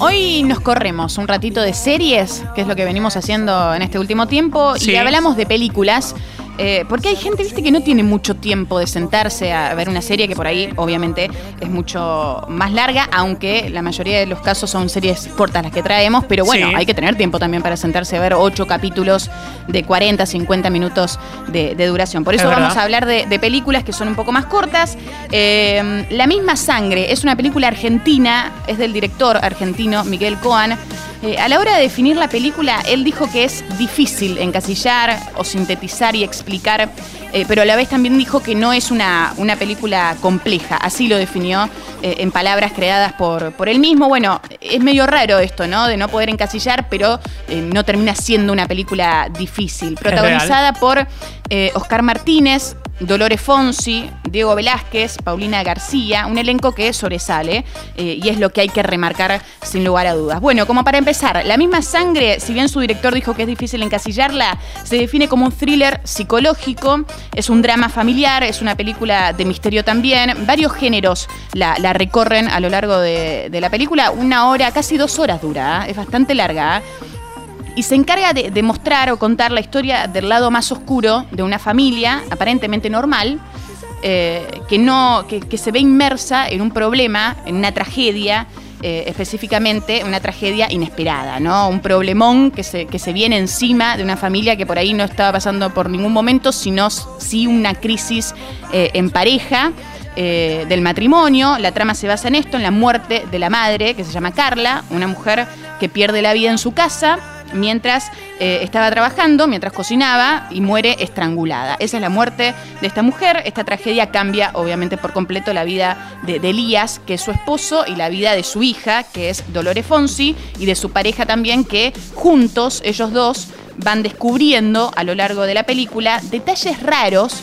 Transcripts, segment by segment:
Hoy nos corremos un ratito de series, que es lo que venimos haciendo en este último tiempo, Sí. y hablamos de películas. Eh, porque hay gente, viste, que no tiene mucho tiempo de sentarse a ver una serie que por ahí, obviamente, es mucho más larga, aunque la mayoría de los casos son series cortas las que traemos, pero bueno, Sí. hay que tener tiempo también para sentarse a ver ocho capítulos de 40, 50 minutos de, de duración. Por eso Es vamos a hablar de, de películas que son un poco más cortas. Eh, la misma sangre es una película argentina, es del director argentino Miguel Coan. Eh, a la hora de definir la película, él dijo que es difícil encasillar o sintetizar y explicar, eh, pero a la vez también dijo que no es una, una película compleja. Así lo definió eh, en palabras creadas por, por él mismo. Bueno, es medio raro esto, ¿no? De no poder encasillar, pero eh, no termina siendo una película difícil. Protagonizada por Oscar Martínez, Dolores Fonsi, Diego Velázquez, Paulina García, un elenco que sobresale eh, y es lo que hay que remarcar sin lugar a dudas. Bueno, como para empezar, La misma sangre, si bien su director dijo que es difícil encasillarla, se define como un thriller psicológico, es un drama familiar, es una película de misterio también, varios géneros la, recorren a lo largo de, de la película, una hora, casi dos horas dura, ¿eh? es bastante larga. ¿eh? Y se encarga de, mostrar o contar la historia del lado más oscuro de una familia aparentemente normal, eh, que, no, que, se ve inmersa en un problema, en una tragedia, eh, específicamente una tragedia inesperada, ¿no? Un problemón que se, que se viene encima de una familia que por ahí no estaba pasando por ningún momento, sino sí una crisis eh, en pareja. del matrimonio, la trama se basa en esto, en la muerte de la madre, que se llama Carla, una mujer que pierde la vida en su casa, mientras eh, estaba trabajando, mientras cocinaba y muere estrangulada. Esa es la muerte de esta mujer. Esta tragedia cambia obviamente por completo la vida de, de Elías, que es su esposo, y la vida de su hija, que es Dolores Fonsi, y de su pareja también, que juntos, ellos dos, van descubriendo a lo largo de la película detalles raros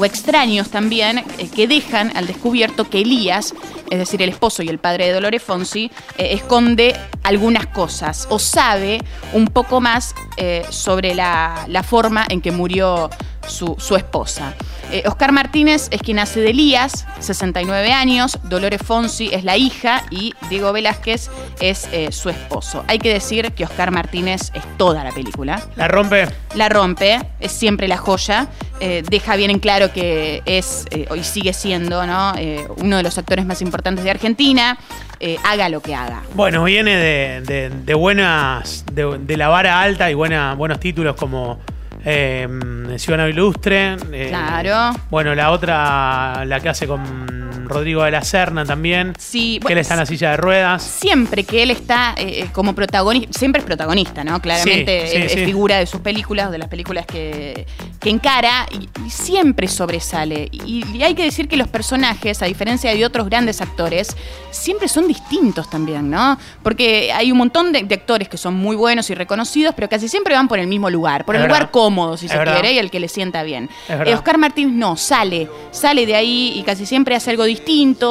o extraños también eh, que dejan al descubierto que Elías, es decir, el esposo y el padre de Dolores Fonsi, eh, esconde algunas cosas o sabe un poco más eh, sobre la, la forma en que murió su, su esposa. Eh, Oscar Martínez es quien hace de Elías, 69 años, Dolores Fonsi es la hija y Diego Velázquez es eh, su esposo. Hay que decir que Oscar Martínez es toda la película La rompe. la rompe, es siempre la joya, eh, deja bien en claro que es, eh, y sigue siendo, ¿no? Uno de los actores más importantes de Argentina, haga lo que haga. Bueno, viene de, de- de buenas. De, de la vara alta y buena, buenos títulos como eh, Ciudadano Ilustre. eh, Claro. Bueno, la otra, la que hace con Rodrigo de la Serna también. Sí, que bueno, él está en la silla de ruedas. Siempre que él está eh, como protagonista, siempre es protagonista, ¿no? Claramente Sí, sí, es, sí. figura de sus películas, de las películas que, que encara, y, y siempre sobresale. Y, y hay que decir que los personajes, a diferencia de otros grandes actores, siempre son distintos también, ¿no? Porque hay un montón de, de actores que son muy buenos y reconocidos, pero casi siempre van por el mismo lugar, por Es el verdad. lugar cómodo, si Es se verdad. quiere, y el que le sienta bien. Eh, Oscar Martínez no, sale, sale de ahí y casi siempre hace algo distinto,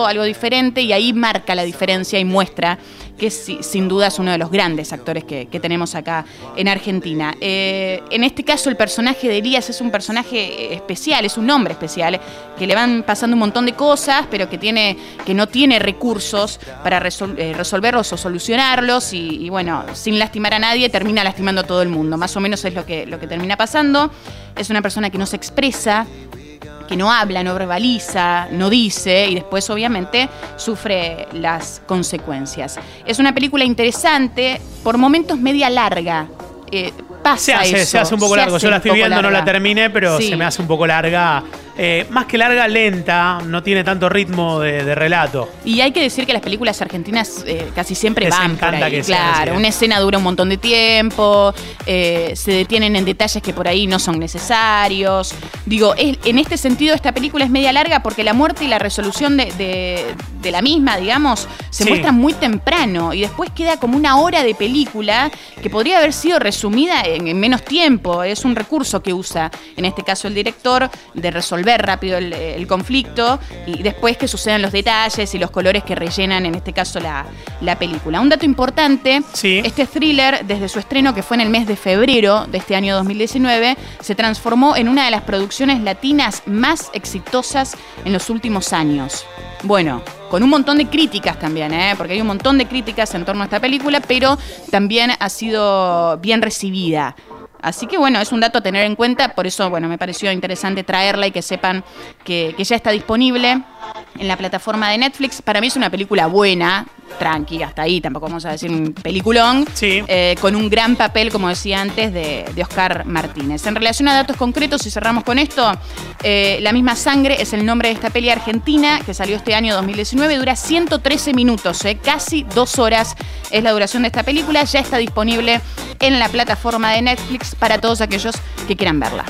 algo diferente y ahí marca la diferencia y muestra que si- sin duda es uno de los grandes actores que, tenemos acá en Argentina. Eh, en este caso el personaje de Elías es un personaje especial, es un hombre especial, que le van pasando un montón de cosas, pero que, tiene, que no tiene recursos para eh, resolverlos o solucionarlos y, y, bueno, sin lastimar a nadie termina lastimando a todo el mundo. Más o menos es lo que, lo que termina pasando. Es una persona que no se expresa, que no habla, no verbaliza, no dice y después obviamente sufre las consecuencias. Es una película interesante, por momentos media larga. Eh, pasa Se hace, eso, se hace un poco largo. Yo la estoy viendo, no la terminé, pero Sí. se me hace un poco larga. Eh, más que larga, lenta. No tiene tanto ritmo de, de relato. Y hay que decir que las películas argentinas eh, casi siempre Les van por ahí. que claro, ¿eh? una escena dura un montón de tiempo, eh, se detienen en detalles que por ahí no son necesarios. Digo, es- en este sentido esta película es media larga porque la muerte y la resolución de, de- de la misma, digamos, se Sí. muestran muy temprano y después queda como una hora de película que podría haber sido resumida en, en menos tiempo. Es un recurso que usa, en este caso el director, de resolver rápido el, el conflicto y después que sucedan los detalles y los colores que rellenan, en este caso, la, la película. Un dato importante, Sí. este thriller, desde su estreno, que fue en el mes de febrero de este año 2019, se transformó en una de las producciones latinas más exitosas en los últimos años. Bueno, con un montón de críticas también, ¿eh? porque hay un montón de críticas en torno a esta película, pero también ha sido bien recibida. Así que bueno, es un dato a tener en cuenta, por eso bueno, me pareció interesante traerla y que sepan que, que ya está disponible en la plataforma de Netflix. Para mí es una película buena, tranqui, hasta ahí, tampoco vamos a decir un peliculón, Sí. eh, con un gran papel, como decía antes, de, de Oscar Martínez. En relación a datos concretos, si cerramos con esto, eh, La misma sangre es el nombre de esta peli argentina que salió este año 2019, dura 113 minutos, eh, casi dos horas es la duración de esta película, ya está disponible en la plataforma de Netflix para todos aquellos que quieran verla.